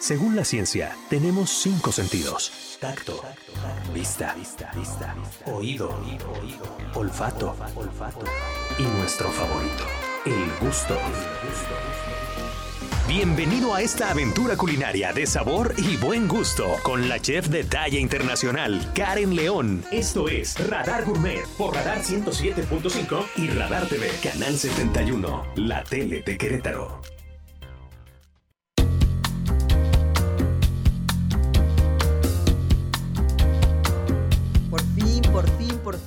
Según la ciencia, tenemos cinco sentidos. Tacto, vista, oído, olfato y nuestro favorito, el gusto. Bienvenido a esta aventura culinaria de sabor y buen gusto con la chef de talla internacional, Karen León. Esto es Radar Gourmet por Radar 107.5 y Radar TV, Canal 71, la tele de Querétaro.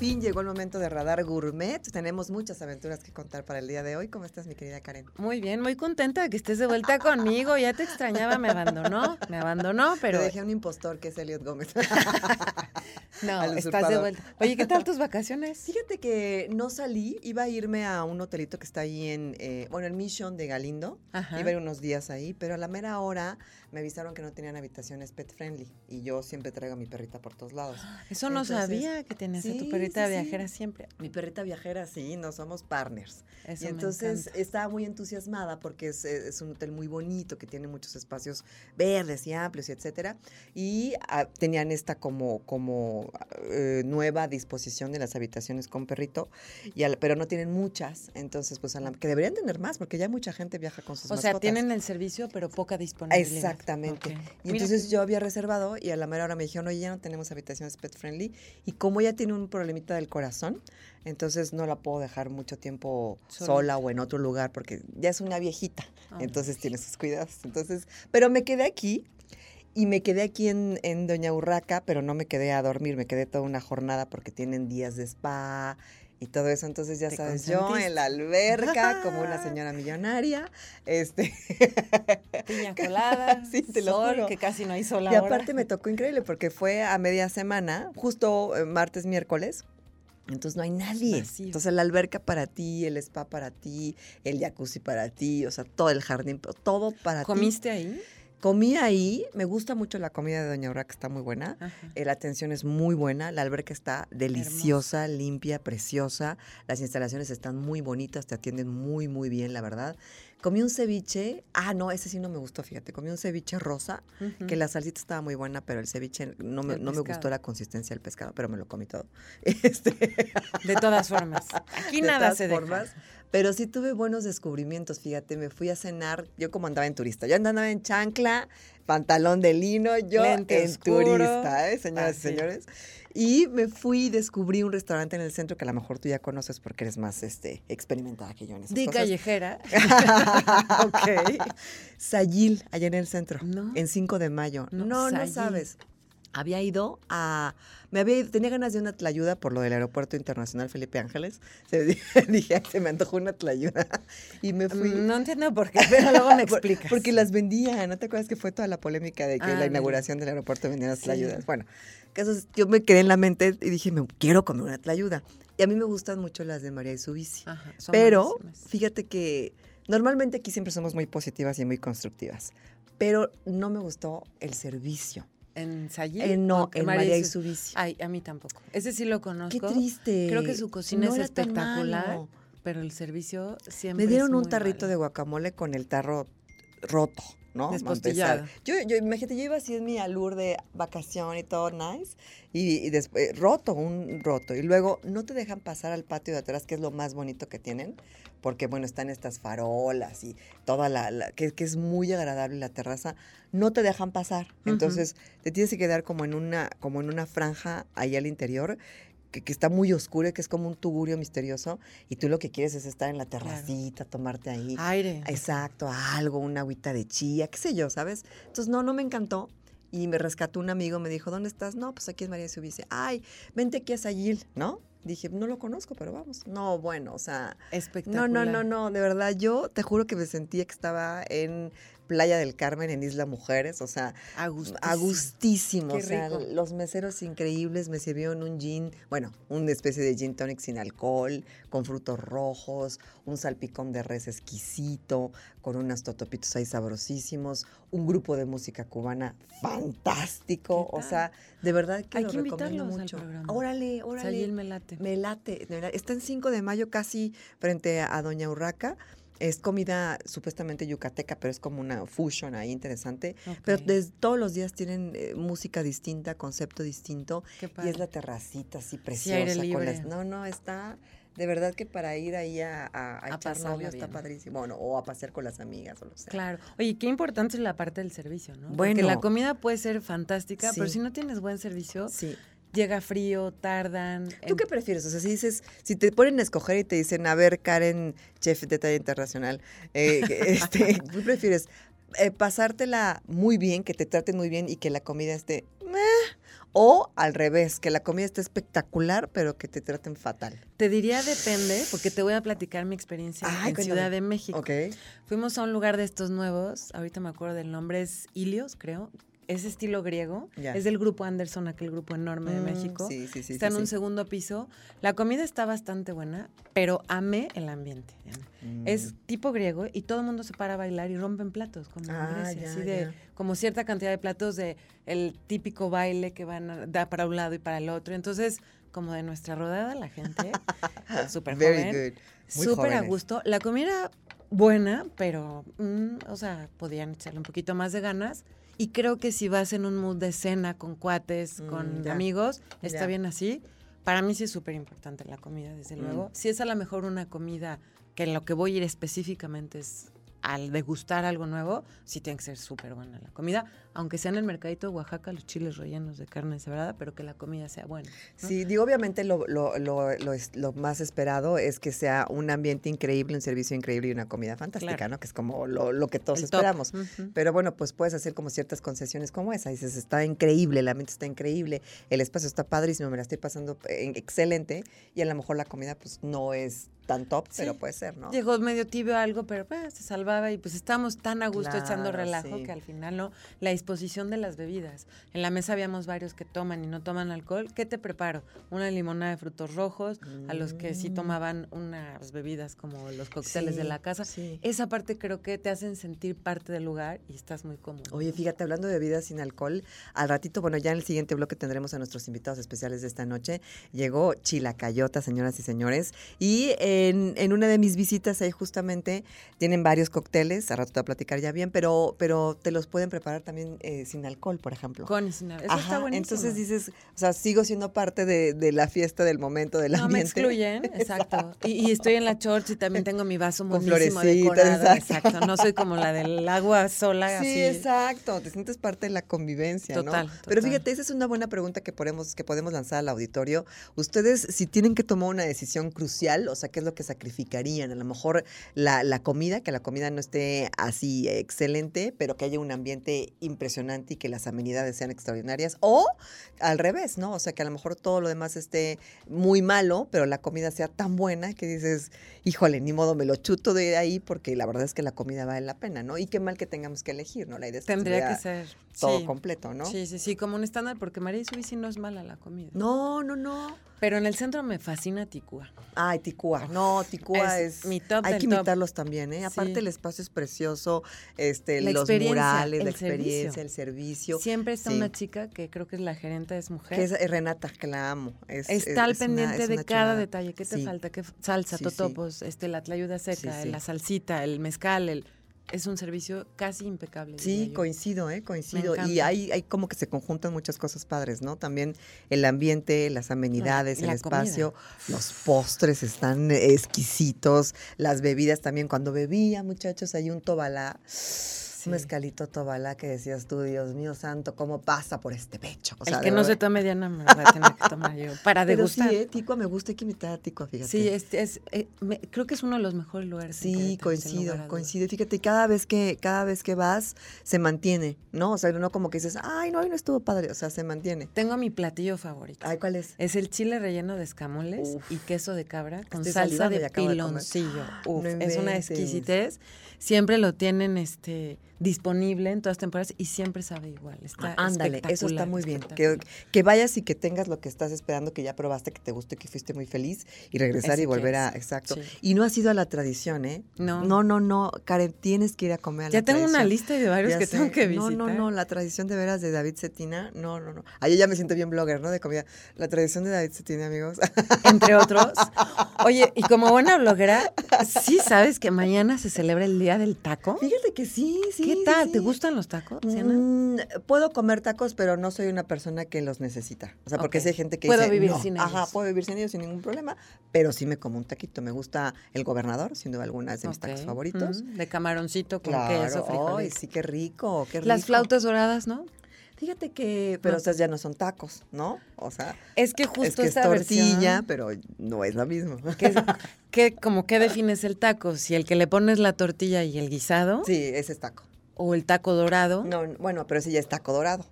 Fin, llegó el momento de Radar Gourmet. Tenemos muchas aventuras que contar para el día de hoy. ¿Cómo estás, mi querida Karen? Muy bien, muy contenta de que estés de vuelta conmigo. Ya te extrañaba, me abandonó, me abandonó, pero... Te dejé a un impostor que es Elliot Gómez. no, estás de vuelta. Oye, ¿qué tal tus vacaciones? Fíjate que no salí, iba a irme a un hotelito que está ahí en, eh, bueno, el Mission de Galindo. Ajá. Iba a ir unos días ahí, pero a la mera hora me avisaron que no tenían habitaciones pet friendly. Y yo siempre traigo a mi perrita por todos lados. Eso no Entonces, sabía que tenías a tu perrita sí, sí. viajera siempre. Mi perrita viajera, sí, no somos partners. Eso y entonces estaba muy entusiasmada porque es, eh, es un hotel muy bonito que tiene muchos espacios verdes y amplios y etcétera. Y ah, tenían esta como, como eh, nueva disposición de las habitaciones con perrito, y al- pero no tienen muchas. Entonces, pues a la- que deberían tener más porque ya mucha gente viaja con sus O sea, mascotas. tienen el servicio, pero poca disponibilidad. Exactamente. Ok. Y Mira entonces qué- yo había reservado y a la mera hora me dijeron, oye, ya no tenemos habitaciones pet friendly. Y como ella tiene un problemita del corazón, entonces no la puedo dejar mucho tiempo Sola. sola, o en otro lugar porque ya es una viejita. Ah. Entonces tiene sus cuidados. Entonces, pero me quedé aquí. Y me quedé aquí en, en Doña Urraca, pero no me quedé a dormir, me quedé toda una jornada porque tienen días de spa y todo eso. Entonces, ya sabes, yo en la alberca, como una señora millonaria, este, Piña colada, Sí, te lo sol, juro. que casi no hay sol Y ahora. aparte me tocó increíble porque fue a media semana, justo eh, martes, miércoles. Entonces no hay nadie. Entonces la alberca para ti, el spa para ti, el jacuzzi para ti, o sea, todo el jardín, todo para ti. ¿Comiste ahí? Comí ahí, me gusta mucho la comida de Doña Urraca, está muy buena. Eh, La atención es muy buena, la alberca está deliciosa, limpia, preciosa, las instalaciones están muy bonitas, te atienden muy, muy bien, la verdad. Comí un ceviche, ah, no, ese sí no me gustó, fíjate, comí un ceviche rosa, que la salsita estaba muy buena, pero el ceviche no me, no me gustó la consistencia del pescado, pero me lo comí todo. Este, De todas formas. Aquí de nada todas se deja. Pero sí tuve buenos descubrimientos, fíjate, me fui a cenar, yo como andaba en turista, yo andaba en chancla, pantalón de lino, yo Lente en oscuro. turista, ¿eh, señoras y señores? Y me fui y descubrí un restaurante en el centro que a lo mejor tú ya conoces porque eres más este, experimentada que yo en esas cosas. callejera. ok. Sayil, allá en el centro, No. en 5 de mayo. No, No, no, sabes. Había ido a... Me había ido- tenía ganas de una tlayuda por lo del Aeropuerto Internacional Felipe Ángeles. Se, dije, "Ay, se me antojó una tlayuda. Y me fui... No entiendo por qué, pero luego me Por- explicas. Porque las vendían, ¿no te acuerdas que fue toda la polémica de que Ah, la mira. inauguración del aeropuerto vendían las Sí. tlayudas? Bueno, caso es, yo me quedé en la mente y dije, me quiero comer una tlayuda. Y a mí me gustan mucho las de María Isubici. Ajá, son Pero buenísimas. fíjate que normalmente aquí siempre somos muy positivas y muy constructivas. Pero no me gustó el servicio. ¿En Sayil? Eh, no, en María Isu- Isubici. Ay, a mí tampoco. Ese sí lo Qué conozco. triste. Creo que su cocina No es espectacular, pero el servicio siempre Me dieron es un tarrito malo. de guacamole con el tarro roto, ¿no? Empezar. Yo, yo, imagínate, yo iba así en mi alur de vacación y todo nice, y, y después, roto, un roto. Y luego no te dejan pasar al patio de atrás, que es lo más bonito que tienen, porque bueno, están estas farolas y toda la, la- que, que es muy agradable la terraza, no te dejan pasar. Entonces, te tienes que quedar como en una, como en una franja ahí al interior. Que, que está muy oscuro y que es como un tugurio misterioso y tú lo que quieres es estar en la terracita, tomarte ahí Aire. Exacto, algo, una agüita de chía, qué sé yo, ¿sabes? Entonces, no, no me encantó. Y me rescató un amigo, me dijo, ¿dónde estás? No, pues aquí es María Subice. Ay, vente aquí a Sayil, ¿no? Dije, no lo conozco, pero vamos. No, bueno, o sea, no, Espectacular. no, no, no, de verdad, yo te juro que me sentía que estaba en Playa del Carmen, en Isla Mujeres, o sea, A gusto. a gustísimo, Qué o sea, los meseros increíbles me sirvieron un gin, bueno, una especie de gin tonic sin alcohol, con frutos rojos, un salpicón de res exquisito, con unos totopitos ahí sabrosísimos, un grupo de música cubana fantástico, ¿Qué o sea, de verdad que Hay lo que recomiendo al mucho. Órale, órale. Sayil me late. Me late. Está en 5 de mayo, casi frente a Doña Urraca. Es comida supuestamente yucateca, pero es como una fusion ahí interesante. Pero todos los días tienen eh, música distinta, concepto distinto. Qué Y es la terracita así Sí, preciosa. aire con las- no, no, está... De verdad que para ir ahí a, a, a A echar novio está padrísimo. Bueno, o a pasear con las amigas o lo que sea. Claro. Oye, qué importante es la parte del servicio, ¿no? Porque Bueno. la comida puede ser fantástica, pero Sí. si no tienes buen servicio, Sí. Llega frío, tardan. ¿Tú en- qué prefieres? O sea, si dices, si te ponen a escoger y te dicen, a ver, Karen, chef de talla internacional, eh, este, ¿tú prefieres eh, pasártela muy bien, que te traten muy bien y que la comida esté meh? o al revés, que la comida esté espectacular, pero que te traten fatal? Te diría depende, porque te voy a platicar mi experiencia Ay, en cuéntame. Ciudad de México. Fuimos a un lugar de estos nuevos, ahorita me acuerdo del nombre, es Ilios, creo. Es estilo griego, es del grupo Anderson, aquel grupo enorme de Mm, México. Sí, sí, sí. está en un segundo piso. La comida está bastante buena, pero amé el ambiente. Diana. Es Mm. tipo griego y todo el mundo se para a bailar y rompen platos, como en Ah, Grecia, así de ya. como cierta cantidad de platos de el típico baile que van a, da para un lado y para el otro. Entonces, como de nuestra rodada la gente, súper joven, súper a gusto. La comida buena, pero, mm, o sea, podían echarle un poquito más de ganas. Y creo que si vas en un mood de cena con cuates, Mm, con ya. amigos, está Ya. bien así. Para mí sí es súper importante la comida, desde Mm. luego. Si es a lo mejor una comida que en lo que voy a ir específicamente es al degustar algo nuevo, sí tiene que ser súper buena la comida, aunque sea en el mercadito de Oaxaca los chiles rellenos de carne cebrada, pero que la comida sea buena. ¿no? Sí, digo, obviamente lo, lo, lo, lo, más esperado es que sea un ambiente increíble, un servicio increíble y una comida fantástica, Claro. ¿no? Que es como lo, que todos El esperamos. Pero bueno, pues puedes hacer como ciertas concesiones como esa. Dices, está increíble, el ambiente está increíble, el espacio está padrísimo, me la estoy pasando eh, excelente y a lo mejor la comida pues no es tan top, Sí. pero puede ser, ¿no? Llegó medio tibio algo, pero pues, se salvaba y pues estábamos tan a gusto echando Claro, relajo sí. que al final no. La disposición de las bebidas. En la mesa habíamos varios que toman y no toman alcohol. ¿Qué te preparo? Una limonada de frutos rojos, a los que sí Mm. tomaban unas bebidas como los cócteles de la casa. Esa parte creo que te hacen sentir parte del lugar y estás muy cómodo. Oye, fíjate, hablando de bebidas sin alcohol, al ratito, bueno, ya en el siguiente bloque tendremos a nuestros invitados especiales de esta noche. Llegó Chilacayota, señoras y señores, y en, en una de mis visitas ahí justamente tienen varios cócteles, al rato te voy a platicar ya bien, pero, pero te los pueden preparar también eh, sin alcohol, por ejemplo. Con sin- Eso está Ajá, buenísimo. entonces dices, o sea, sigo siendo parte de, de la fiesta, del momento, del no me ambiente. excluyen, exacto. Y, y estoy en la church y también tengo mi vaso Con florecitas, decorado. exacto. Exacto. No soy como la del agua sola, Sí, así. exacto, te sientes parte de la convivencia, Total, ¿no? Pero total. fíjate, esa es una buena pregunta que podemos, que podemos lanzar al auditorio. Ustedes, si tienen que tomar una decisión crucial, o sea, ¿qué es lo que sacrificarían? A lo mejor la, la comida, que la comida no esté así excelente, pero que haya un ambiente impresionante y que las amenidades sean extraordinarias, o al revés, ¿no? O sea, que a lo mejor todo lo demás esté muy malo, pero la comida sea tan buena que dices, híjole, ni modo, me lo chuto de ahí porque la verdad es que la comida vale la pena, ¿no? Y qué mal que tengamos que elegir, ¿no? La idea es que Tendría que ser. todo sí. completo, ¿no? Sí, sí, sí, como un estándar, porque María Subisi no es mala la comida. No, no, no. Pero en el centro me fascina Ticúa. Ay, Ticúa. No, Ticúa Es es. mi top Hay que top. imitarlos también, ¿eh? Aparte, Sí. el espacio es precioso, este, los murales, la experiencia, servicio. el servicio. Siempre está Sí. una chica que creo que es la gerente, es mujer. Que es eh, Renata, que la amo. Es, Está al es pendiente de cada chulada. detalle. ¿Qué te Sí. falta? ¿Qué salsa, totopos, este, la tlayuda seca, la salsita, el mezcal, el... es un servicio casi impecable. Sí, coincido, ¿eh? Coincido. Y hay, hay como que se conjuntan muchas cosas padres, ¿no? También el ambiente, las amenidades, el espacio, comida. los postres están exquisitos, las bebidas también. Cuando bebía, muchachos, hay un tobalá, un mezcalito tobalá que decías tú, Dios mío santo, ¿cómo pasa por este pecho? O el sea, que no se verdad. tome Diana me voy a tener que tomar yo para Pero sí, degustar. ¿eh? Ticua me gusta, hay que imitar a Ticua, fíjate. Sí, es, es, eh, me- creo que es uno de los mejores lugares. Sí, coincido, coincido. Fíjate, cada vez que cada vez que vas se mantiene, ¿no? O sea, no como que dices, "Ay, no, hoy no estuvo padre", o sea, se mantiene. Tengo mi platillo favorito. Ay, ¿cuál es? Es el chile relleno de escamoles Uf. y queso de cabra con Estoy salsa de piloncillo. Uf, No es una exquisitez. Siempre lo tienen este disponible en todas temporadas y siempre sabe igual. Está Ah, Ándale, eso está muy bien. Que, vayas y que tengas lo que estás esperando, que ya probaste, que te guste, que fuiste muy feliz y regresar Ese y volver a. Exacto. Sí. Y no has ido a la tradición, ¿eh? No. No, no, no. Karen, tienes que ir a comer a la Ya tengo una lista de varios Ya que sé. tengo que No, visitar. no, no, la tradición de veras de David Cetina, no, no, no. Ahí ya me siento bien blogger, ¿no? De comida. La tradición de David Cetina, amigos. entre otros. Oye, y como buena bloguera, ¿sí sabes que mañana se celebra el Día del Taco? Fíjate que sí, sí. ¿Qué sí, tal? sí. ¿Te gustan los tacos? Mm, puedo comer tacos, pero no soy una persona que los necesita. O sea, porque sí hay gente que Puedo dice, vivir "No". sin Ajá, ellos. puedo vivir sin ellos sin ningún problema, pero sí me como un taquito. Me gusta el gobernador, sin duda alguna, es de mis tacos favoritos. De camaroncito con Claro, queso, ay, sí, qué rico, qué rico. Las flautas doradas, ¿no? Fíjate que, pero No. esas ya no son tacos, ¿no? O sea, Es que justo es que es esta tortilla, versión, pero no es lo mismo. que es- que como qué defines el taco, si el que le pones la tortilla y el guisado Sí, ese es taco. O el taco dorado. No, bueno, pero ese ya es taco dorado,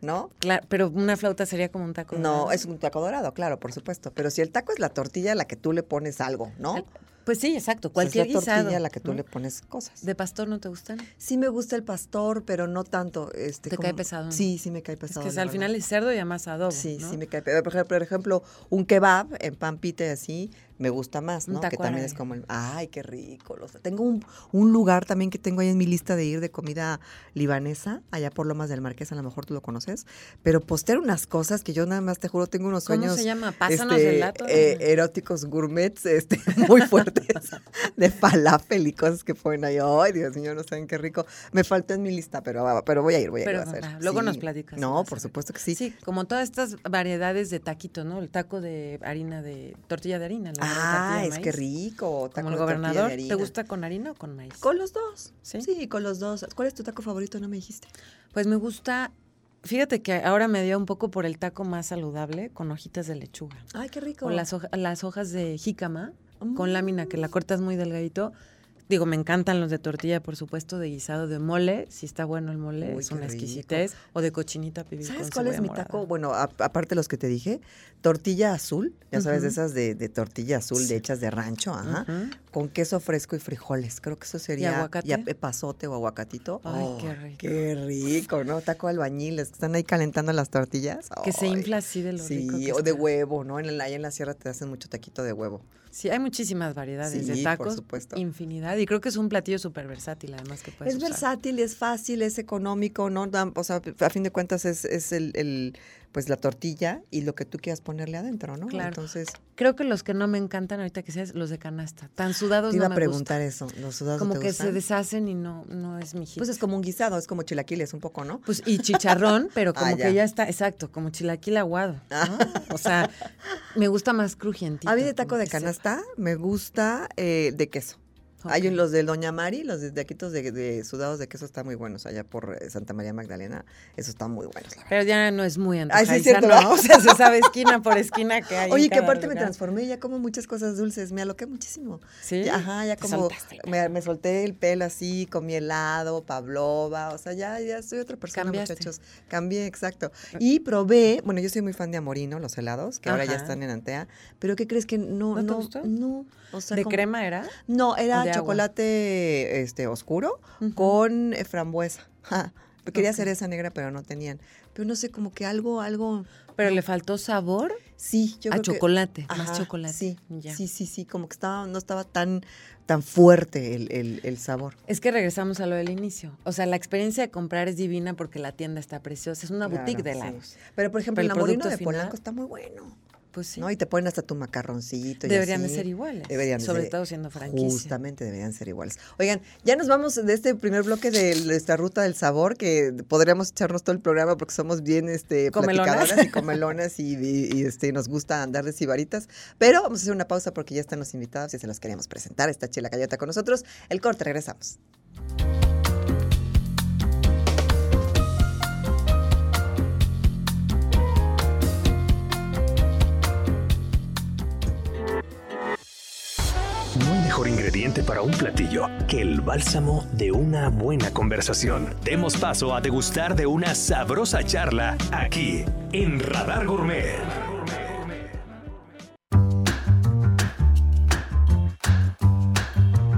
¿no? Claro, pero una flauta sería como un taco No, dorado. es un taco dorado, claro, por supuesto. Pero si el taco es la tortilla a la que tú le pones algo, ¿no? Pues sí, exacto, cualquier es la tortilla a la que tú ¿no? le pones cosas. ¿De pastor no te gustan? Sí me gusta el pastor, pero no tanto. Este, ¿Te cae pesado? Sí, sí me cae Es pesado. que la al final es cerdo y además adobo. Sí, ¿no? sí me cae pesado. Por ejemplo, un kebab en pan pita y así me gusta más, ¿no? Que también es como el, ay, qué rico. los- tengo un, un lugar también que tengo ahí en mi lista de ir de comida libanesa, allá por Lomas del Marqués, a lo mejor tú lo conoces, pero postear unas cosas que yo nada más te juro tengo unos ¿Cómo sueños se llama? Pásanos este, el dato. eh, eróticos gourmets este, muy fuertes de falafel y cosas que ponen ahí. Ay, Dios mío, no saben qué rico. Me faltó en mi lista, pero, pero voy a ir, voy a ir a hacer. luego Sí. nos platicas. No, por supuesto que sí. Sí, como todas estas variedades de taquito, ¿no? El taco de harina de tortilla de harina. de Ah, es que rico. taco Como el de gobernador, ¿te gusta con harina o con maíz? Con los dos. ¿Sí? ¿Sí? con los dos. ¿Cuál es tu taco favorito? No me dijiste. Pues me gusta, fíjate que ahora me dio un poco por el taco más saludable con hojitas de lechuga. Ay, qué rico. O las, hoja- las hojas de jícama con Mm. lámina que la cortas muy delgadito. Digo, me encantan los de tortilla, por supuesto, de guisado de mole. Si está bueno el mole, Uy, es una exquisitez. O de cochinita pibil ¿Sabes con cuál es mi morada. taco? Bueno, a- aparte de los que te dije, tortilla azul, ya sabes, de esas de, de tortilla azul, de hechas de rancho, ajá, con queso fresco y frijoles. Creo que eso sería aguacate? ya epazote o aguacatito. Ay, Oh, qué rico. Qué rico, ¿no? Taco albañiles, que están ahí calentando las tortillas. Que se infla así de lo Sí, rico que o de huevo, ¿no? En el, ahí en la sierra te hacen mucho taquito de huevo. Sí, hay muchísimas variedades de Sí, por tacos. supuesto. Infinidad. Y creo que es un platillo súper versátil, además, que puedes es usar. versátil, es fácil, es económico, ¿no? O sea, a fin de cuentas es, es el, el, pues la tortilla y lo que tú quieras ponerle adentro, ¿no? Claro. Entonces, Creo que los que no me encantan ahorita que seas los de canasta. Tan sudados te iba no a me preguntar eso. ¿Los sudados no Como te que se deshacen y no, no es mi hit. Pues es como un guisado, es como chilaquiles un poco, ¿no? Pues, y chicharrón, pero Ah, como ya. que ya está, exacto, como chilaquil aguado. ¿no? O sea, me gusta más crujientito. A mí de taco de canasta me gusta eh, de queso. Hay Ok. los de Doña Mari, los de taquitos de, de sudados de queso están muy buenos allá por eh, Santa María Magdalena. Esos están muy verdad. Pero ya no es muy Ay, antojadiza, sí, es cierto, ¿no? O sea, se sabe esquina por esquina que hay Oye, que aparte me transformé, ya como muchas cosas dulces, me aloqué muchísimo. ¿Sí? Ya, Ajá, ya como me, me solté el pelo así, comí helado, pavlova, o sea, ya, ya soy otra persona, Cambiaste. muchachos. Cambié, exacto. Y probé, bueno, yo soy muy fan de Amorino, los helados, que ahora ya están en Antea, pero ¿qué crees que no, ¿No te no, gustó? no, o sea, ¿De como- crema era? No, ¿O era? Chocolate este oscuro con eh, frambuesa. Ja, Quería hacer esa negra, pero no tenían. Pero no sé, como que algo, algo. Pero le faltó sabor Sí, yo a creo que- chocolate, Ajá, más chocolate. Sí, Ya. sí, sí, sí, como que estaba, no estaba tan, tan fuerte el, el- el sabor. Es que regresamos a lo del inicio. O sea, la experiencia de comprar es divina porque la tienda está preciosa. Es una boutique de Claro, sí. helados. Pero por ejemplo, Pero el el de final- Polanco está muy bueno. Pues sí. ¿no? Y te ponen hasta tu macarroncito. y Deberían de ser iguales. Deberían de sobre ser- todo siendo franquicia. Justamente deberían ser iguales. Oigan, ya nos vamos de este primer bloque de nuestra ruta del sabor, que podríamos echarnos todo el programa porque somos bien este, Comelonas. platicadoras y comelonas y, y- y, este, nos gusta andar de sibaritas. Pero vamos a hacer una pausa porque ya están los invitados y se los queríamos presentar. Está Chela Cayota con nosotros. El corte, regresamos. Mejor ingrediente para un platillo que el bálsamo de una buena conversación. Demos paso a degustar de una sabrosa charla aquí en Radar Gourmet.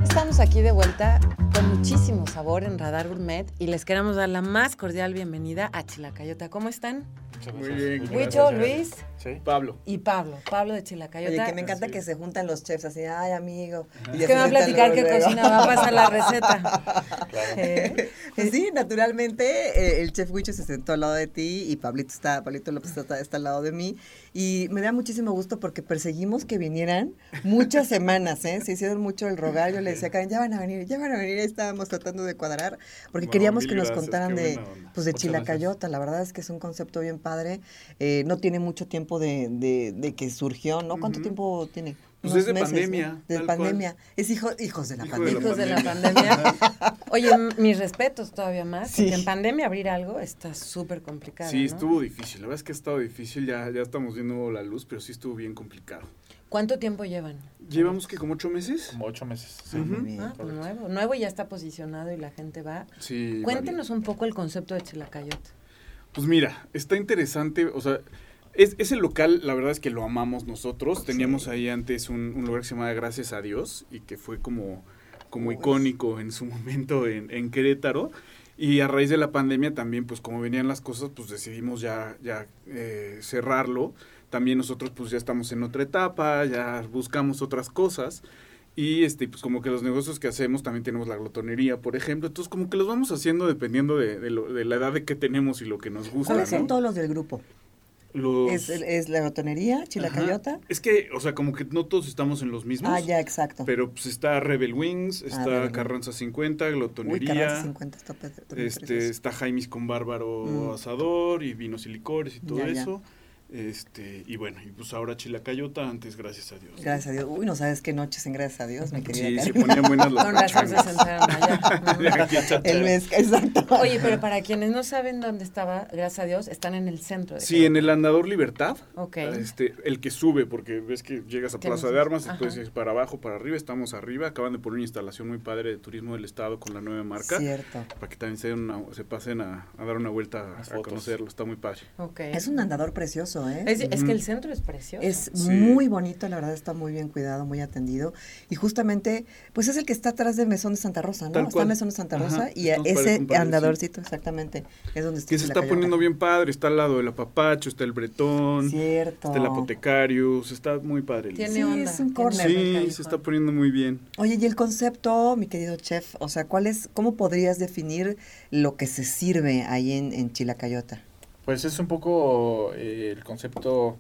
Estamos aquí de vuelta con muchísimos sabor en Radar Gourmet y les queremos dar la más cordial bienvenida a Chilacayota. ¿Cómo están? Muy bien. Huicho, Luis Sí. Pablo. y Pablo. Pablo de Chilacayota. Oye, que me encanta Así que se juntan los chefs así, ay, amigo. y Es que me va a platicar luego. cocina va a pasar la receta. Eh, Pues sí, naturalmente eh, el chef Huicho se sentó al lado de ti y Pablito está, Pablito López está, está al lado de mí y me da muchísimo gusto porque perseguimos que vinieran muchas semanas, ¿eh? Se hicieron mucho el rogar, yo le decía a Karen, ya van a venir, ya van a venir, ahí estábamos tratando de cuadrar porque queríamos que nos gracias, contaran de, pues de Muchas Chilacayota, la verdad es que es un concepto bien padre, eh, no tiene mucho tiempo de, de- de que surgió, ¿no? ¿Cuánto tiempo tiene? Pues Unos es de meses, ¿no? pandemia, De cual. pandemia. Es hijo, hijos de la Hijo de la pandemia. Hijos de la pandemia. Oye, mis respetos todavía más. Sí. Porque en pandemia abrir algo está súper complicado. Sí, ¿no? estuvo difícil. La verdad es que ha estado difícil. Ya, ya estamos viendo la luz, pero sí estuvo bien complicado. ¿Cuánto tiempo llevan? Llevamos que como ocho meses. Como ocho meses. Ah, muy bien. Ah, pues nuevo. Nuevo y ya está posicionado y la gente va. Sí. Cuéntenos un poco el concepto de Chilacayota. Pues mira, está interesante, o sea, es, ese local, la verdad es que lo amamos nosotros. Teníamos ahí antes un, un lugar que se llamaba Gracias a Dios y que fue como, como icónico en su momento en, en Querétaro. Y a raíz de la pandemia también, pues como venían las cosas, pues decidimos ya, ya eh, cerrarlo. También nosotros pues ya estamos en otra etapa, ya buscamos otras cosas. Y este, pues como que los negocios que hacemos, también tenemos la glotonería, por ejemplo. Entonces como que los vamos haciendo dependiendo de, de lo- de la edad de que tenemos y lo que nos gusta. ¿Cuáles son ¿no? todos los del grupo? Los- ¿Es, es la botonería, Chilacayota? Ajá. Es que, o sea, como que no todos estamos en los mismos. Ah, ya, exacto. Pero pues está Rebel Wings, está Rebel Wings. Carranza 50, Uy, Glotonería. Carranza 50 está está este, está Jaimis con Bárbaro Mm. Asador y vinos y licores y todo Ya, ya. Este, y bueno, y pues ahora Chilacayota, antes gracias a Dios. Gracias a Dios. Uy, no sabes qué noches en gracias a Dios, mi querida Sí, se ponían buenas las Con razón se sentaron. El mes, exacto. Oye, pero para quienes no saben dónde estaba, gracias a Dios, están en el centro. De Sí, en el Andador Libertad. Ok. Este, el que sube, porque ves que llegas a Plaza de Armas puedes ir para abajo, para arriba, estamos arriba. Acaban de poner una instalación muy padre de turismo del estado con la nueva marca. Cierto. Para que también se, den una- se pasen a, a dar una vuelta a fotos. conocerlo, está muy padre. Ok. Es un andador precioso, ¿eh? Es, es que el Ujú. centro es precioso. Es Sí. muy bonito, la verdad está muy bien cuidado, muy atendido. Y justamente, pues es el que está atrás del Mesón de Santa Rosa, ¿no? Tal está el Mesón de Santa Ajá, Rosa y ese sí. andadorcito, exactamente, es donde está Que se está poniendo bien padre, está al lado del apapacho, está el bretón, Cierto. está el apotecario, se está muy padre. Tiene Sí, onda. es un corner. Sí, se está poniendo muy bien. Oye, y el concepto, mi querido chef, o sea, ¿cuál es, cómo podrías definir lo que se sirve ahí en, en Chilacayota? Pues es un poco eh, el concepto,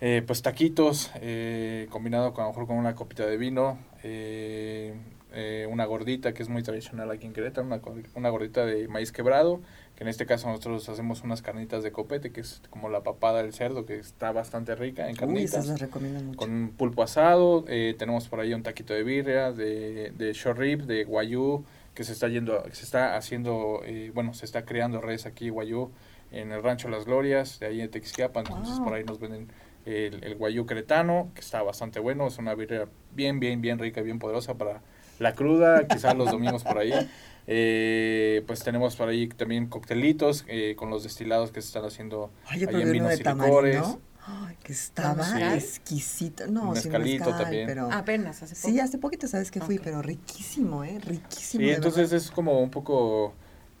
eh, pues taquitos, eh, combinado con, a lo mejor con una copita de vino, eh, eh, una gordita que es muy tradicional aquí en Querétaro, una, gordita de maíz quebrado, que en este caso nosotros hacemos unas carnitas de copete, que es como la papada del cerdo, que está bastante rica en Uy, carnitas. esas las recomiendo mucho. con pulpo asado, eh, tenemos por ahí un taquito de birria, de, de short rib, de guayú, que se está yendo, se está haciendo, eh, bueno, se está creando redes aquí guayú en el rancho Las Glorias, de ahí en Texquiapan, entonces Wow. por ahí nos venden el, el guayú cretano, que está bastante bueno, es una birria bien, bien, bien rica, bien poderosa para la cruda, quizás los domingos por ahí. Eh, pues tenemos por ahí también coctelitos eh, con los destilados que se están haciendo Oye, ahí en vinos de y tamarindo, licores. ay, que estaba Sí. exquisito. No, Mezcalito mezcal, también. pero... Apenas, hace poco. Sí, hace poquito sabes que fui, pero riquísimo, ¿eh? Riquísimo. Sí, entonces verdad. es como un poco,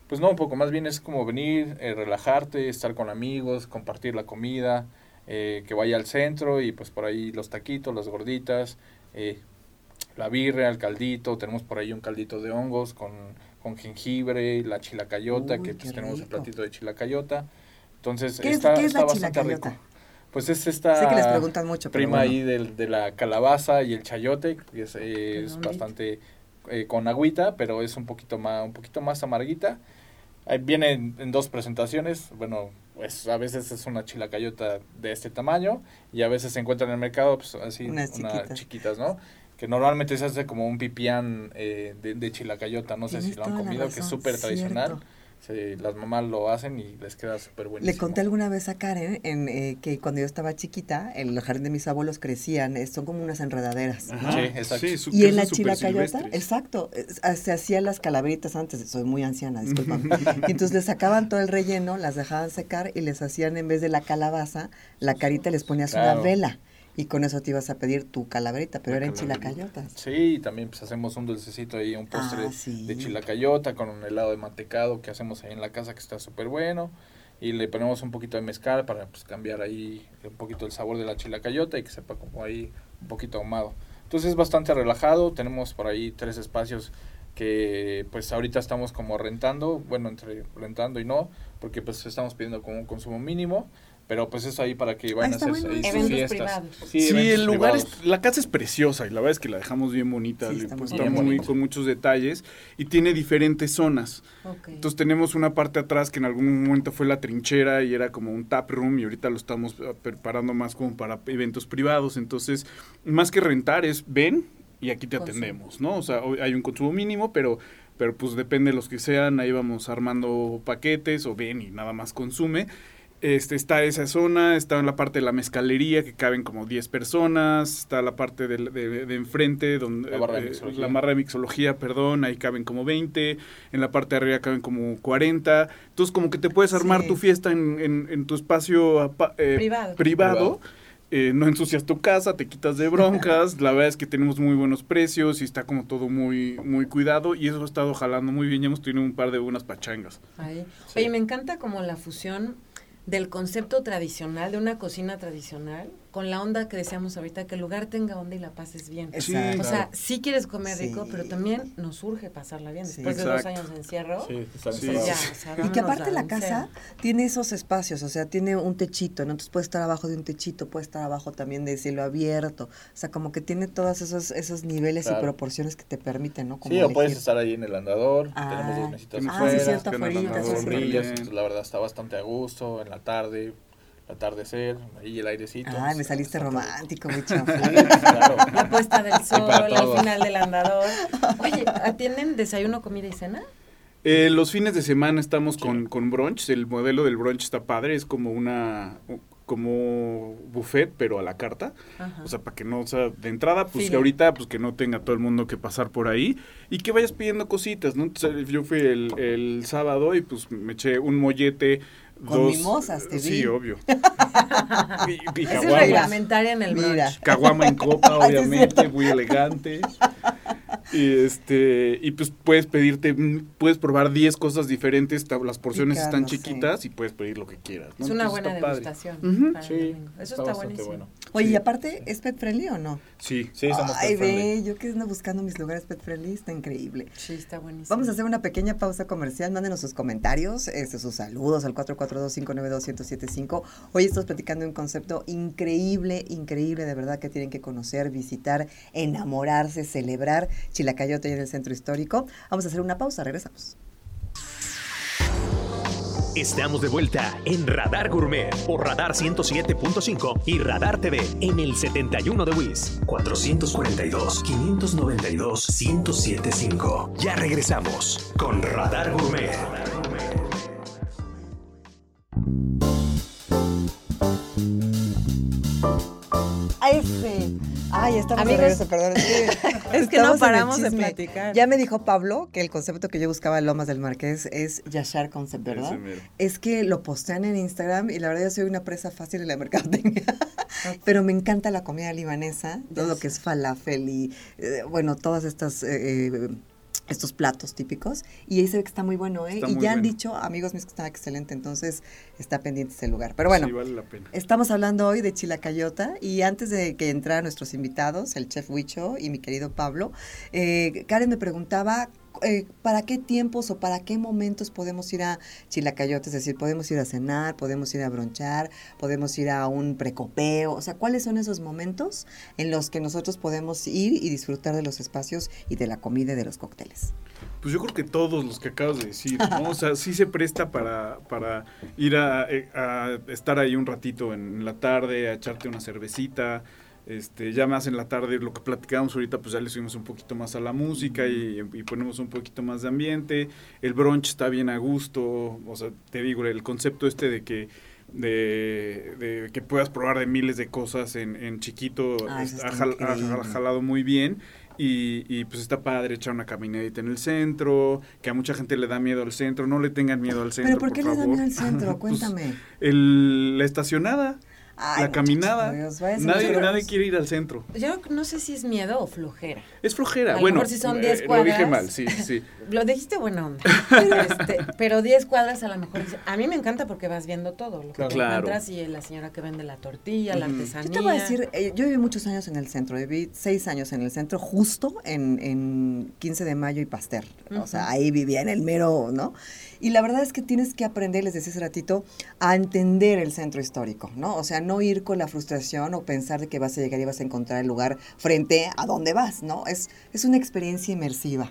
pues no un poco, más bien es como venir, eh, relajarte, estar con amigos, compartir la comida, eh, que vaya al centro y pues por ahí los taquitos, las gorditas, eh, la birria, el caldito, tenemos por ahí un caldito de hongos con, con jengibre, la chilacayota, Uy, que pues qué tenemos el platito de chilacayota. Entonces ¿Qué es- está, qué es está la bastante rico. Pues es esta Sé que les preguntan mucho, prima bueno. ahí del, de la calabaza y el chayote, que es, es bastante eh, con agüita, pero es un poquito más, un poquito más amarguita. Ahí viene en, en dos presentaciones, bueno, pues a veces es una chilacayota de este tamaño y a veces se encuentra en el mercado pues así Unas unas chiquitas. ¿no? Que normalmente se hace como un pipián eh, de, de chilacayota, no sé Tienes si lo han comido, que es súper tradicional. cierto. Se- las mamás lo hacen y les queda súper buenísimo. Le conté alguna vez a Karen en, eh, que cuando yo estaba chiquita, en el jardín de mis abuelos crecían, eh, son como unas enredaderas. Ajá. Sí, exacto. su- Y en la chilacayota, exacto, es- ah, se hacían las calaveritas antes, soy muy anciana, discúlpame. y entonces les sacaban todo el relleno, las dejaban secar y les hacían en vez de la calabaza, la carita les ponías una vela. Y con eso te ibas a pedir tu calaverita, pero La era en calaverita. chilacayotas. Sí, también pues hacemos un dulcecito ahí, un postre Ah, sí. de chilacayota con un helado de mantecado que hacemos ahí en la casa que está súper bueno. Y le ponemos un poquito de mezcal para pues, cambiar ahí un poquito el sabor de la chilacayota y que sepa como ahí un poquito ahumado. Entonces es bastante relajado, tenemos por ahí tres espacios que pues ahorita estamos como rentando, bueno, entre rentando y no, porque pues estamos pidiendo como un consumo mínimo, pero pues es ahí para que vayan a hacer bueno. ahí sus Eventos fiestas. privados. Sí, el lugar privados. es, la casa es preciosa y la verdad es que la dejamos bien bonita, Sí, está muy pues, está muy Bonito. con muchos detalles y tiene diferentes zonas. Entonces tenemos una parte atrás que en algún momento fue la trinchera y era como un tap room y ahorita lo estamos eh, preparando más como para eventos privados. Entonces, más que rentar es ven y aquí te atendemos, ¿no? O sea, hoy hay un consumo mínimo, pero pero pues depende de los que sean, ahí vamos armando paquetes o ven y nada más consume. Este, está esa zona, está en la parte de la mezcalería que caben como 10 personas, está la parte del- de, de enfrente, donde, La barra de eh, mixología. la barra de mixología, perdón, ahí caben como 20, en la parte de arriba caben como 40, entonces como que te puedes armar Sí. tu fiesta en, en- en tu espacio eh, Privado. privado. eh, no ensucias tu casa, te quitas de broncas, la verdad es que tenemos muy buenos precios y está como todo muy muy cuidado y eso ha estado jalando muy bien, ya hemos tenido un par de buenas pachangas. Ahí. Sí. Oye, me encanta como la fusión del concepto tradicional, de una cocina tradicional, con la onda que decíamos ahorita, que el lugar tenga onda y la pases bien. Sí, Exacto. O sea, sí quieres comer rico, pero también nos urge pasarla bien. Sí. Después de dos años de encierro, Sí, están Sí. pues ya, o sea, Y que aparte la casa tiene esos espacios, o sea, tiene un techito, ¿no? Entonces puede estar abajo de un techito, puede estar abajo también de cielo abierto, o sea, como que tiene todos esos, esos niveles y proporciones que te permiten, ¿no? Como Sí, o puedes estar ahí en el andador, Ah. tenemos dos mesitas Ah, afuera, cierto, sí, la verdad está bastante a gusto, en la tarde, atardecer, ahí el airecito. Ay, me pues, saliste romántico, mi chavo. Sí, claro. La puesta del sol, al final del andador. Oye, ¿atienden desayuno, comida y cena? Eh, los fines de semana estamos con, con brunch. El modelo del brunch está padre. Es como una como buffet, pero a la carta. Ajá. O sea, para que no, o sea, de entrada, pues Sí. que ahorita, pues que no tenga todo el mundo que pasar por ahí y que vayas pidiendo cositas, ¿no? Entonces, yo fui el, el sábado y pues me eché un mollete. Con dos, mimosas, te Sí, vi. obvio. y, es caguama. reglamentaria en el Mira. brunch. Caguama en copa, sí es obviamente, muy elegante. Y este y pues puedes pedirte, mm, puedes probar 10 cosas diferentes, las porciones están sí. chiquitas y puedes pedir lo que quieras. ¿no? Es una Entonces, buena degustación. Para el Sí, domingo. Eso está buenísimo. bueno. Oye, Sí. y aparte, ¿es pet friendly o no? Sí. Sí, somos Ay, pet friendly. ve, yo que ando buscando mis lugares pet friendly, está increíble. Sí, está buenísimo. Vamos a hacer una pequeña pausa comercial. Mándenos sus comentarios, este, sus saludos al 442-592-1075. Hoy estamos platicando de un concepto increíble, increíble, de verdad, que tienen que conocer, visitar, enamorarse, celebrar. Chilacayote en el centro histórico. Vamos a hacer una pausa, regresamos. Estamos de vuelta en Radar Gourmet por Radar 107.5 y Radar TV en el 71 de WIS. 442-592-1075. Ya regresamos con Radar Gourmet. A ese. Ay, estamos de Amigos, regreso, perdón. Es que, es que no paramos de platicar. Ya me dijo Pablo que el concepto que yo buscaba en Lomas del Marqués es Yashar Concept, ¿verdad? Es que lo postean en Instagram y la verdad yo soy una presa fácil en la mercadotecnia. Pero me encanta la comida libanesa, todo lo que es falafel y, eh, bueno, todas estas... eh, eh, estos platos típicos y ahí se ve que está muy bueno, ¿eh? Está y ya han dicho, amigos míos, que está excelente, entonces está pendiente ese lugar. Pero bueno, Sí, vale la pena. Estamos hablando hoy de Chilacayota y antes de que entraran nuestros invitados, el chef Huicho y mi querido Pablo, eh, Karen me preguntaba eh, para qué tiempos o para qué momentos podemos ir a Chilacayota, es decir, podemos ir a cenar, podemos ir a bronchar, podemos ir a un precopeo, o sea, ¿cuáles son esos momentos en los que nosotros podemos ir y disfrutar de los espacios y de la comida y de los cócteles? Pues yo creo que todos los que acabas de decir, ¿no? O sea, sí se presta para, para ir a, eh, a estar ahí un ratito en la tarde, a echarte una cervecita. Este, ya más en la tarde, lo que platicábamos ahorita, pues ya le subimos un poquito más a la música y, y ponemos un poquito más de ambiente. El brunch está bien a gusto. O sea, te digo, el concepto este de que de, de que puedas probar de miles de cosas en, en chiquito Ah, ha, jal- jalado muy bien y, y, pues está padre echar una caminadita en el centro, que a mucha gente le da miedo al centro, no le tengan miedo al centro, ¿Pero por qué le da favor. miedo al centro? Pues, Cuéntame. el- la estacionada. Ay, la caminada. Nadie, nadie quiere ir al centro. Yo no sé si es miedo o flojera. Es flojera. A lo bueno, mejor si son 10 eh, lo dije cuadras. mal, sí, sí, sí. Lo dijiste buena onda. Este, pero 10 cuadras a lo mejor. A mí me encanta porque vas viendo todo. Lo que Claro. te Claro. encuentras y la señora que vende la tortilla, la artesanía. Yo te voy a decir, eh, yo viví muchos años en el centro, viví seis años en el centro, justo en, en 15 de mayo y Pasteur. O sea, ahí vivía en el mero, ¿no? Y la verdad es que tienes que aprender, les decía hace ratito, a entender el centro histórico, ¿no? O sea, no ir con la frustración o pensar de que vas a llegar y vas a encontrar el lugar frente a donde vas, ¿no? Es, es una experiencia inmersiva.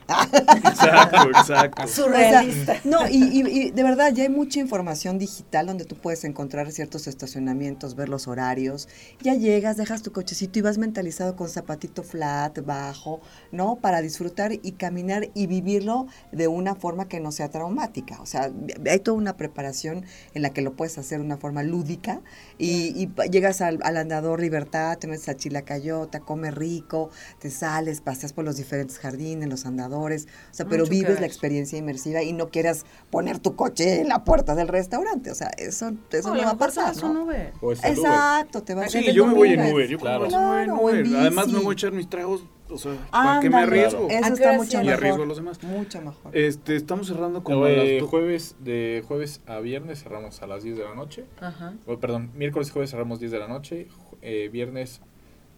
Exacto, exacto. Surrealista. O sea, no, y, y- y de verdad ya hay mucha información digital donde tú puedes encontrar ciertos estacionamientos, ver los horarios. Ya llegas, dejas tu cochecito y vas mentalizado con zapatito flat, bajo, ¿no? Para disfrutar y caminar y vivirlo de una forma que no sea traumática. O sea, hay toda una preparación en la que lo puedes hacer de una forma lúdica y, y llegas al, al andador Libertad, te metes a Chilacayota, comes rico, te sales, paseas por los diferentes jardines, los andadores, o sea, pero Mucho que vives la experiencia inmersiva y no quieras poner tu coche en la puerta del restaurante, o sea, eso, eso No, va a pasar, ¿no? Uber. O. Exacto, te vas Sí, a Sí, yo me voy en Uber. Yo Claro. me voy en Claro, Uber. Además me voy a echar mis tragos, o sea, ¿para qué me arriesgo? Eso ¿A qué está mucho cierran? Y mejor. arriesgo a los demás. Mucho mejor. Este, estamos cerrando como a Eh, las do- jueves, de jueves a viernes cerramos a las 10 de la noche. Ajá. O, perdón, miércoles y jueves cerramos 10 de la noche. eh, viernes,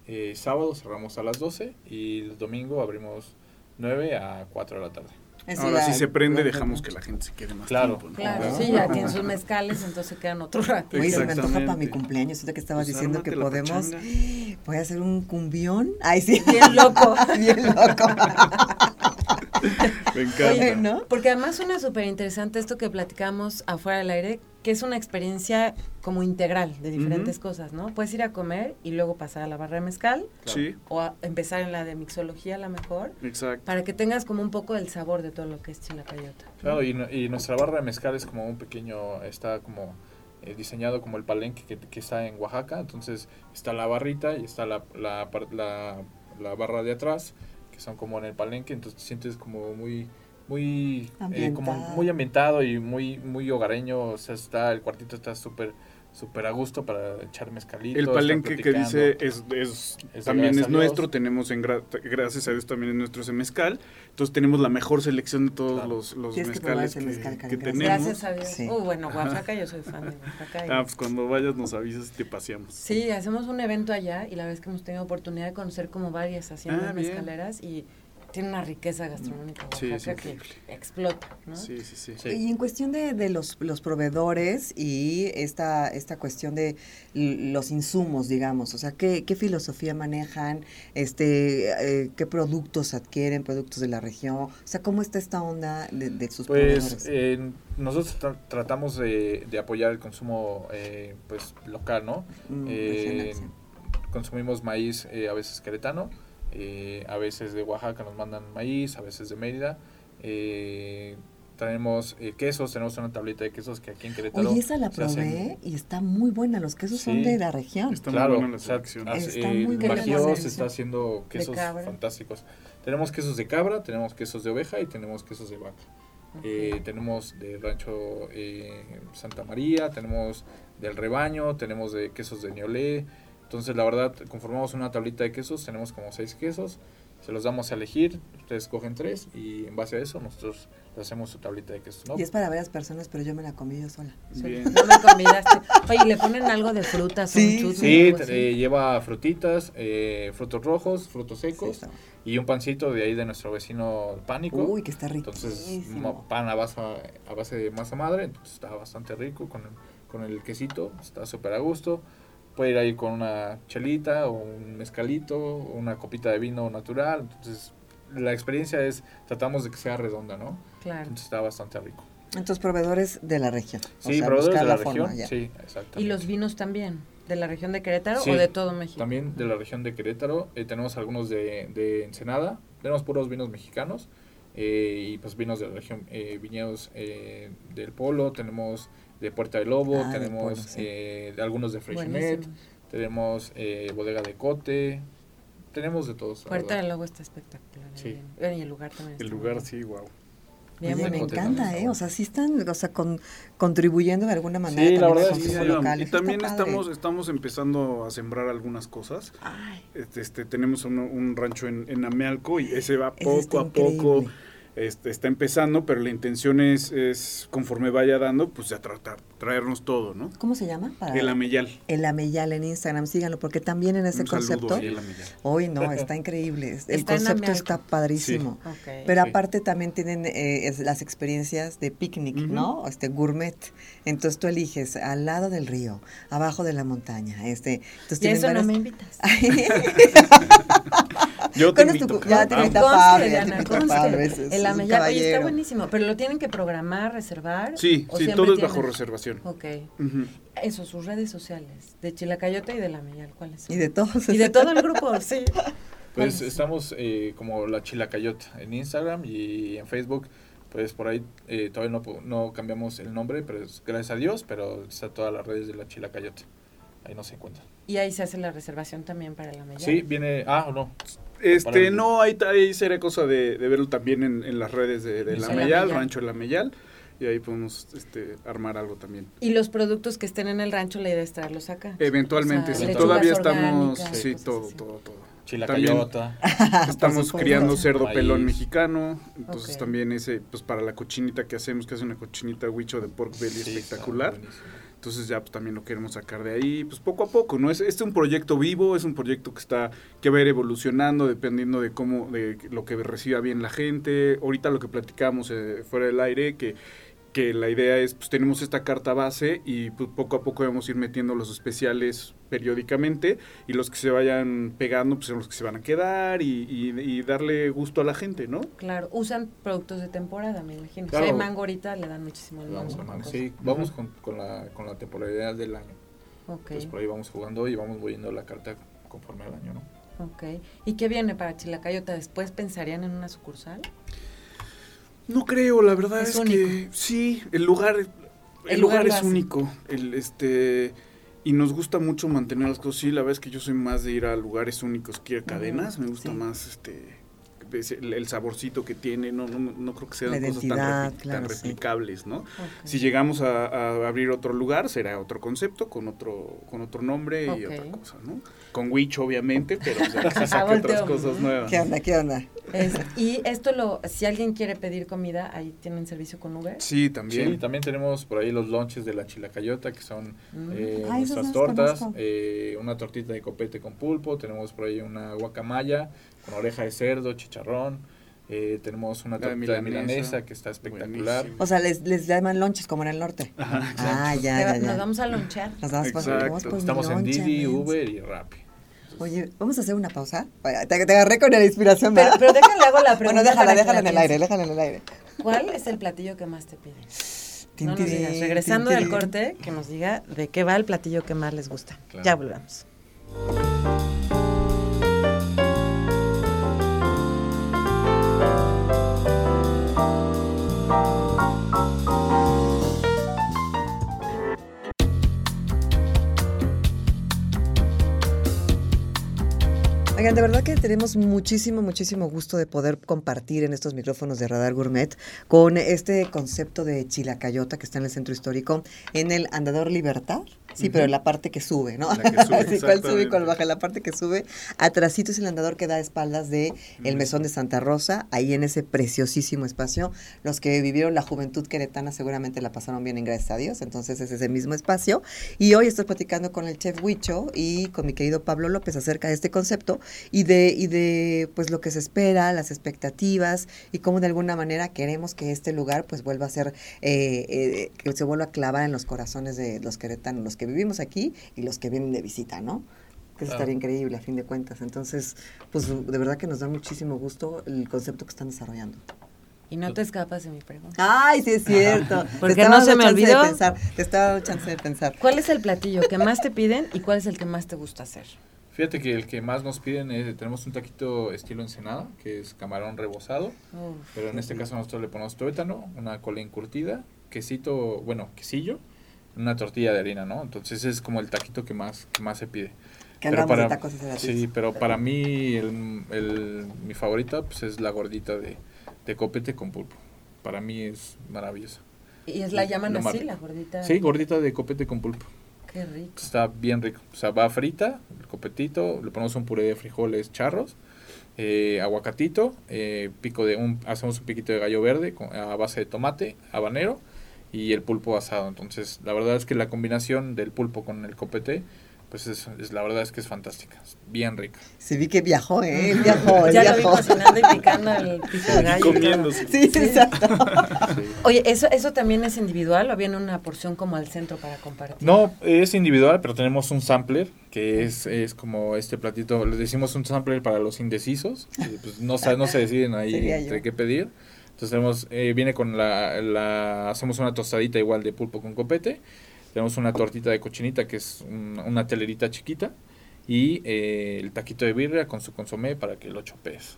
eh, sábado cerramos a las 12. Y el domingo abrimos 9 a 4 de la tarde. Eso Ahora si se prende dejamos que la gente se quede más Claro. tiempo. ¿no? Claro, Claro. sí, ya tienen sus mezcales, entonces quedan otro rato. Oye, se me antoja para mi cumpleaños. Ahorita que estabas Pues diciendo que podemos. pachanga. Voy a hacer un cumbión. Ay, sí. Bien loco. Bien loco. Me encanta. Oye, ¿no? Porque además suena súper interesante esto que platicamos afuera del aire, que es una experiencia como integral de diferentes cosas, ¿no? Puedes ir a comer y luego pasar a la barra de mezcal Sí, o a empezar en la de mixología a lo mejor, exacto. para que tengas como un poco del sabor de todo lo que es chilacayota. Claro, y, no- y nuestra barra de mezcal es como un pequeño, está como eh, diseñado como el palenque que, que está en Oaxaca. Entonces está la barrita y está la, la, la, la barra de atrás, que son como en el palenque. Entonces te sientes como muy muy eh, como Ambientado. muy ambientado y muy muy hogareño o sea está el cuartito está súper súper a gusto para echar mezcalito El palenque que dice es, es- también gracias es a nuestro, Dios. tenemos en gra- gracias a Dios también es nuestro ese mezcal, entonces tenemos la mejor selección de todos Claro. los, los que mezcales que, mezcal, que Karen, tenemos. Gracias a Dios. Sí. Uh, bueno, Oaxaca, yo soy fan de Oaxaca. y- Ah, pues cuando vayas nos avisas y te paseamos. Sí, hacemos un evento allá y la verdad es que hemos tenido oportunidad de conocer como varias haciendas Ah, mezcaleras y tiene una riqueza gastronómica Sí, es que explota, ¿no? Sí, sí, sí. Sí. Y en cuestión de, de los, los proveedores y esta, esta cuestión de los insumos, digamos, o sea, ¿qué, qué filosofía manejan? Este, eh, ¿Qué productos adquieren, productos de la región? O sea, ¿cómo está esta onda de, de sus Pues proveedores? eh, nosotros tra- tratamos de, de apoyar el consumo eh, pues local, ¿no? Mm, Eh, consumimos maíz eh, a veces queretano, eh, a veces de Oaxaca nos mandan maíz, a veces de Mérida. Eh, tenemos eh, quesos, tenemos una tableta de quesos que aquí en Querétaro. Oye, esa la hacen- probé y está muy buena. Los quesos son de la región. Está claro, muy buena la o sea, selección. Está eh, muy Bajío se está haciendo quesos fantásticos. Tenemos quesos de cabra, tenemos quesos de oveja y tenemos quesos de vaca. Eh, tenemos de rancho eh, Santa María, tenemos del rebaño, tenemos de quesos de Neolé. Entonces, la verdad, conformamos una tablita de quesos, tenemos como seis quesos, se los damos a elegir, ustedes cogen tres y en base a eso nosotros hacemos su tablita de quesos. ¿no? Y es para varias personas, pero yo me la comí yo sola. Bien. No me convidaste. Oye, ¿le ponen algo de frutas? Sí, un Sí, eh, lleva frutitas, eh, frutos rojos, frutos Sí, secos está- y un pancito de ahí de nuestro vecino Pánico. Uy, que está Entonces, riquísimo. mo- pan a base, a base de masa madre, entonces está bastante rico con el, con el quesito, está súper a gusto. Puede ir ahí con una chelita o un mezcalito, o una copita de vino natural. Entonces, la experiencia es, tratamos de que sea redonda, ¿no? Claro. Entonces está bastante rico. Entonces, proveedores de la región. O Sí, sea, proveedores de la, forma, región. ya. Sí, exactamente. ¿Y los vinos también? ¿De la región de Querétaro Sí, o de todo México? También de la región de Querétaro. eh, tenemos algunos de, de Ensenada. Tenemos puros vinos mexicanos. eh, y pues vinos de la región, eh, viñedos eh, del Polo. Tenemos de Puerta del Lobo. Ah, tenemos Polo, sí. eh, de algunos de. Buenísimos. Tenemos eh, bodega de Cote. Tenemos de todos. Puerta del Lobo está espectacular. Sí. ahí en- Y el lugar también El está lugar muy sí, wow. Bien Oye, me encanta, ¿eh? O sea, sí están, o sea, con, contribuyendo de alguna manera Sí, la también verdad Sí, local. y está también padre. estamos, estamos empezando a sembrar algunas cosas. Ay, Este, este, tenemos un, un rancho en, en Amealco y ese va poco a poco, increíble. Este, está empezando, pero la intención es, es conforme vaya dando, pues ya tratar, traernos todo, ¿no? ¿Cómo se llama? Para- El Ameyal. El Ameyal en Instagram, síganlo, porque también en ese Un concepto, hoy no, está increíble. El Está concepto está padrísimo. Pero Sí. aparte también tienen eh, es- las experiencias de picnic. ¿no? Este gourmet. Entonces tú eliges al lado del río, abajo de la montaña. Este, entonces y eso no me invitas. Yo te ¿Cuál es tu invito. cu- ya te Vamos. invita Pablo, ya te invita es el oye, está buenísimo, pero lo tienen que programar, reservar. Sí, ¿O sí, todo es bajo reservación. Ok. Eso, sus redes sociales, de Chilacayote y de la Meyal, ¿cuáles son? Y de todos. Y de todo el grupo, sí. Pues estamos eh, como la Chilacayot en Instagram y en Facebook. Pues por ahí eh, todavía no, no cambiamos el nombre, pero es gracias a Dios, pero está todas las redes de la Chilacayot. Ahí no se encuentra. Y ahí se hace la reservación también para la Meyal. Sí, viene. Ah, o no. Este, el- no, ahí, ahí sería cosa de, de verlo también en, en las redes de, de. La Meyal. Rancho La Meyal, y ahí podemos este, armar algo también. Y los productos que estén en el rancho, la idea es traerlos acá. Eventualmente, O sea, sí, todavía estamos, sí, todo, así. todo, todo. Chilacayota. Estamos supuesto. criando cerdo Maíz. pelón mexicano, entonces Ok. también ese, pues para la cochinita que hacemos, que es una cochinita huicho de pork belly Sí, está espectacular, buenísimo. Entonces ya pues también lo queremos sacar de ahí, pues poco a poco, ¿no? Es, este es un proyecto vivo, es un proyecto que está, que va a ir evolucionando dependiendo de cómo, de lo que reciba bien la gente, ahorita lo que platicamos eh, fuera del aire, que que la idea es, pues tenemos esta carta base y pues, poco a poco vamos a ir metiendo los especiales periódicamente y los que se vayan pegando pues son los que se van a quedar y, y- y darle gusto a la gente, ¿no? Claro, usan productos de temporada, me imagino. Claro. Si hay mango ahorita, le dan muchísimo el Vamos, mango. cosas. Sí, vamos con, con la, con la temporalidad del año. Ok, Entonces por ahí vamos jugando y vamos moviendo la carta conforme al año, ¿no? ok. ¿Y qué viene para Chilacayota? ¿Después pensarían en una sucursal? No creo, la verdad Es es, que sí, el lugar, el, El lugar, es único, el este y nos gusta mucho mantener las cosas. Sí, la verdad es que yo soy más de ir a lugares únicos que ir a cadenas. Me gusta sí. más este el, saborcito que tiene. No, no, no creo que sean cosas tan, repli- tan claro, sí. replicables, ¿no? Si llegamos a, a abrir otro lugar, será otro concepto, con otro, con otro nombre y otra cosa, ¿no? Con Witch, obviamente, pero o sea, que se otras cosas nuevas. ¿Qué onda? ¿Qué onda? Es- y esto lo, si alguien quiere pedir comida, ahí tienen servicio con Uber. Sí, también. Sí, también tenemos por ahí los lunches de la Chilacayota, que son Mm. eh, nuestras tortas, eh, una tortita de copete con pulpo, tenemos por ahí una guacamaya con oreja de cerdo, chicharrón, eh, tenemos una de milanesa. milanesa que está espectacular. Buenísimo. O sea, les, les llaman lonches como en el norte. Ajá, Ah, ya, ya, ya. Nos vamos a lonchear. Nos vamos por- Exacto. vamos por mi Estamos en Didi. Uber y Rappi. Oye, ¿vamos a hacer una pausa? Te, te agarré con la inspiración, Pero, ¿verdad? pero déjale hago la pregunta. Bueno, déjala, déjala la en el aire, déjala en el aire. ¿Cuál es el platillo que más te piden? No nos tirín, digas. Regresando del corte, que nos diga de qué va el platillo que más les gusta. Claro. Ya volvemos. Oigan, de verdad que tenemos muchísimo, muchísimo gusto de poder compartir en estos micrófonos de Radar Gourmet con este concepto de chilacayota que está en el centro histórico, en el Andador Libertad. Sí, pero la parte que sube, ¿no? La que sube, sí, cuál sube y cuál baja. La parte que sube, atrasito es el andador que da a espaldas de el mesón de Santa Rosa, ahí en ese preciosísimo espacio. Los que vivieron la juventud queretana seguramente la pasaron bien en gracias a Dios, entonces es ese mismo espacio. Y hoy estoy platicando con el chef Huicho y con mi querido Pablo López acerca de este concepto y de, y de pues lo que se espera, las expectativas y cómo de alguna manera queremos que este lugar pues vuelva a ser, eh, eh, que se vuelva a clavar en los corazones de los queretanos, los que vivimos aquí y los que vienen de visita, ¿no? Que eso Claro. estaría increíble a fin de cuentas. Entonces, pues de verdad que nos da muchísimo gusto el concepto que están desarrollando. Y no te escapas de mi pregunta. Ay, sí es cierto. Porque no se me olvidó. De pensar, te estaba dando chance de pensar. ¿Cuál es el platillo que más te piden y cuál es el que más te gusta hacer? Fíjate que el que más nos piden es, tenemos un taquito estilo ensenada, que es camarón rebozado, Uf, pero en este caso nosotros le ponemos tuétano, una cola encurtida, quesito, bueno, quesillo, una tortilla de harina, ¿no? Entonces es como el taquito que más, que más se pide. Que Pero de para- tacos ratito. Sí, pero para mí el, el- mi favorita pues es la gordita de, de copete con pulpo. para mí es maravillosa. Y es la llaman Lo así, la gordita. Sí, gordita de copete con pulpo. Qué rico. Está bien rico. O sea, va frita, el copetito, le ponemos un puré de frijoles charros, eh, aguacatito, eh, pico de un, hacemos un piquito de gallo verde con- a base de tomate, habanero y el pulpo asado. Entonces, la verdad es que la combinación del pulpo con el copete, pues es, es- la verdad es que es fantástica. Es bien rica. Se vi que viajó, ¿eh? Él viajó, él Ya lo vi viajó. cocinando y picando el pico de gallo. y todo. comiéndose. Sí, exacto. Sí. Oye, ¿eso, ¿eso también es individual o viene una porción como al centro para compartir? No, es individual, pero tenemos un sampler que es, es como este platito, le decimos un sampler para los indecisos, que, pues no, no se deciden ahí Sería yo. entre qué pedir. Entonces tenemos, eh, viene con la, la, hacemos una tostadita igual de pulpo con copete, tenemos una tortita de cochinita que es un- una telerita chiquita y eh, el taquito de birria con su consomé para que lo chopees.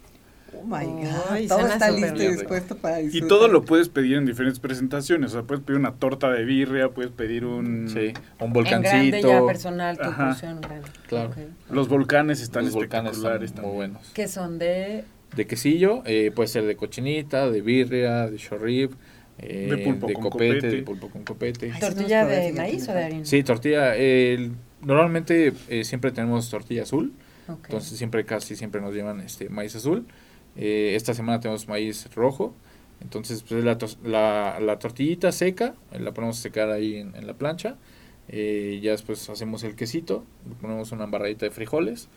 Oh my God. Todo está listo y dispuesto para Y disfrutar. todo lo puedes pedir en diferentes presentaciones. O sea, puedes pedir una torta de birria, puedes pedir un... Sí, un En volcancito. grande ya personal, tu Ajá. porción grande. Claro. Los volcanes están Los volcanes espectaculares están muy buenos. Que son de... de quesillo, eh, puede ser de cochinita, de birria, de shorrib, eh, De pulpo con copete, copete. de pulpo con copete. ¿Tortilla de maíz o de harina? Sí, tortilla. el- normalmente eh, siempre tenemos tortilla azul, entonces siempre casi siempre nos llevan este maíz azul. Eh, esta semana tenemos maíz rojo, entonces pues, la, la, la tortillita seca, eh, la ponemos a secar ahí en, en la plancha. eh, ya después hacemos el quesito, le ponemos una embarradita de frijoles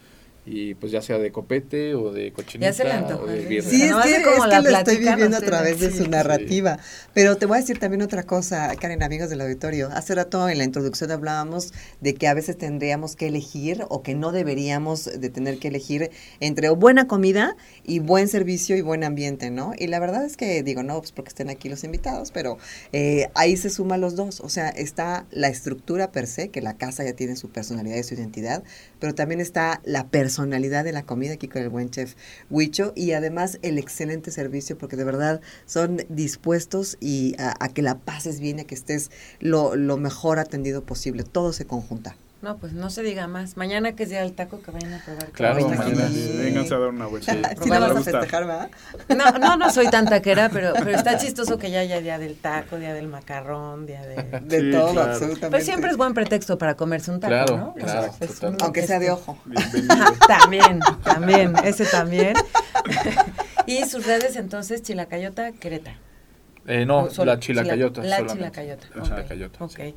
y pues ya sea de copete o de cochinita se le o de birria. Sí, es que, de cómo es la que lo estoy viviendo a través de sí. su narrativa. Pero te voy a decir también otra cosa, Karen, amigos del auditorio. Hace rato en la introducción hablábamos de que a veces tendríamos que elegir o que no deberíamos de tener que elegir entre buena comida y buen servicio y buen ambiente, ¿no? Y la verdad es que digo, no, pues porque estén aquí los invitados, pero eh, ahí se suman los dos. O sea, está la estructura per se, que la casa ya tiene su personalidad y su identidad, pero también está la personalidad de la comida aquí con el buen chef Huicho y además el excelente servicio porque de verdad son dispuestos y a, que la pases bien, a que estés lo, lo mejor atendido posible. Todo se conjunta. No, pues no se diga más. Mañana que es día del taco, que vayan a probar. Claro, mañana. Vénganse a dar una vuelta. Sí, Probarlo. vas a festejar, ¿verdad? No, no, no soy tan taquera, pero, pero está chistoso que ya haya día del taco, día del macarrón, día de... De Sí, todo, claro. absolutamente. Pero siempre es buen pretexto para comerse un taco, Claro, ¿no? claro, es un-. Aunque sea de ojo. También, también, ese también. y sus redes entonces, Chilacayota, Querétaro. Eh, no, O solo- la chilacayota. La solamente. chilacayota. La ok, chilacayota, ok. sí.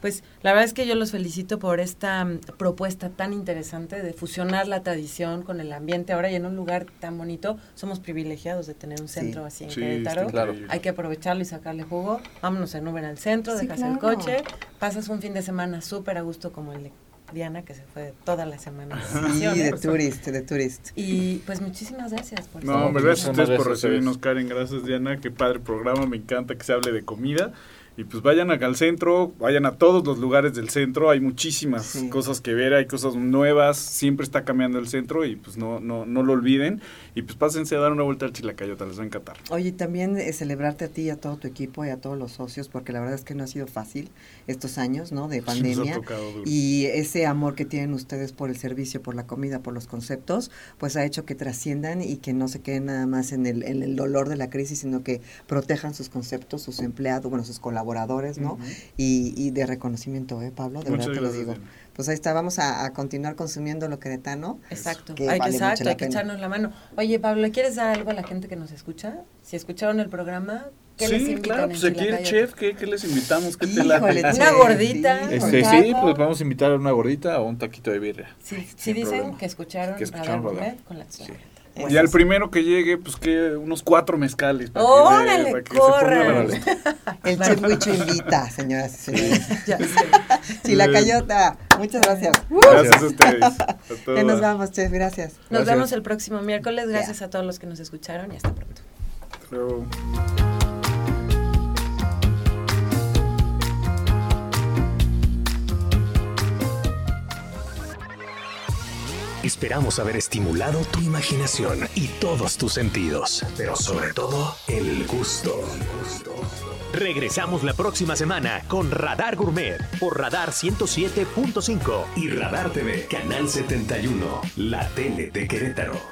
Pues la verdad es que yo los felicito por esta mm, propuesta tan interesante de fusionar la tradición con el ambiente. Ahora y en un lugar tan bonito, somos privilegiados de tener un Sí. centro así en Sí, Querétaro. Claro. Hay que aprovecharlo y sacarle jugo. Vámonos en Uber al centro, Sí, dejas el coche, pasas un fin de semana súper a gusto como el de Diana, que se fue toda la semana. Sí, de tourist, de tourist. Y pues muchísimas gracias por No, estar hombre, aquí. gracias a ustedes por recibirnos. Karen. Gracias, Diana. Qué padre programa. Me encanta que se hable de comida. Y pues vayan acá al centro, vayan a todos los lugares del centro. Hay muchísimas Sí. cosas que ver, hay cosas nuevas. Siempre está cambiando el centro y pues no, no, no lo olviden. Y pues pásense a dar una vuelta al Chilacayota, les va a encantar. Oye, y también eh, celebrarte a ti y a todo tu equipo y a todos los socios, porque la verdad es que no ha sido fácil estos años, ¿no? De pandemia. tocado duro. Y ese amor que tienen ustedes por el servicio, por la comida, por los conceptos, pues ha hecho que trasciendan y que no se queden nada más en el, en el dolor de la crisis, sino que protejan sus conceptos, sus empleados, bueno, sus colaboradores, ¿no? Y, y de reconocimiento, ¿eh, Pablo? De Muchas verdad te lo digo. Pues ahí está, vamos a, a continuar consumiendo lo queretano. Exacto, que hay que, vale mucho exacto, la hay que echarnos la mano. Oye, Pablo, ¿le ¿quieres dar algo a la gente que nos escucha? Si escucharon el programa, ¿qué les Sí, claro, pues aquí el chef, ¿qué, qué les invitamos? ¿Qué te Híjole, late? Una gordita. sí. Este, ¿Un sí, pues vamos a invitar a una gordita o un taquito de birria. Sí, sí dicen problema. que escucharon, Que escucharon Radar con la Chilacayota. Y al primero que llegue, pues que unos cuatro mezcales. para ¡Órale, que la- El chef invita, señoras y señores. Ya sé. Chilacayota, muchas gracias. Gracias a ustedes. A Que nos vamos, chef, gracias. Nos Gracias. vemos el próximo miércoles. Gracias a todos los que nos escucharon y hasta pronto. Hasta luego. Esperamos haber estimulado tu imaginación y todos tus sentidos, pero sobre todo el gusto. Regresamos la próxima semana con Radar Gourmet por Radar 107.5 y Radar TV, Canal 71, la tele de Querétaro.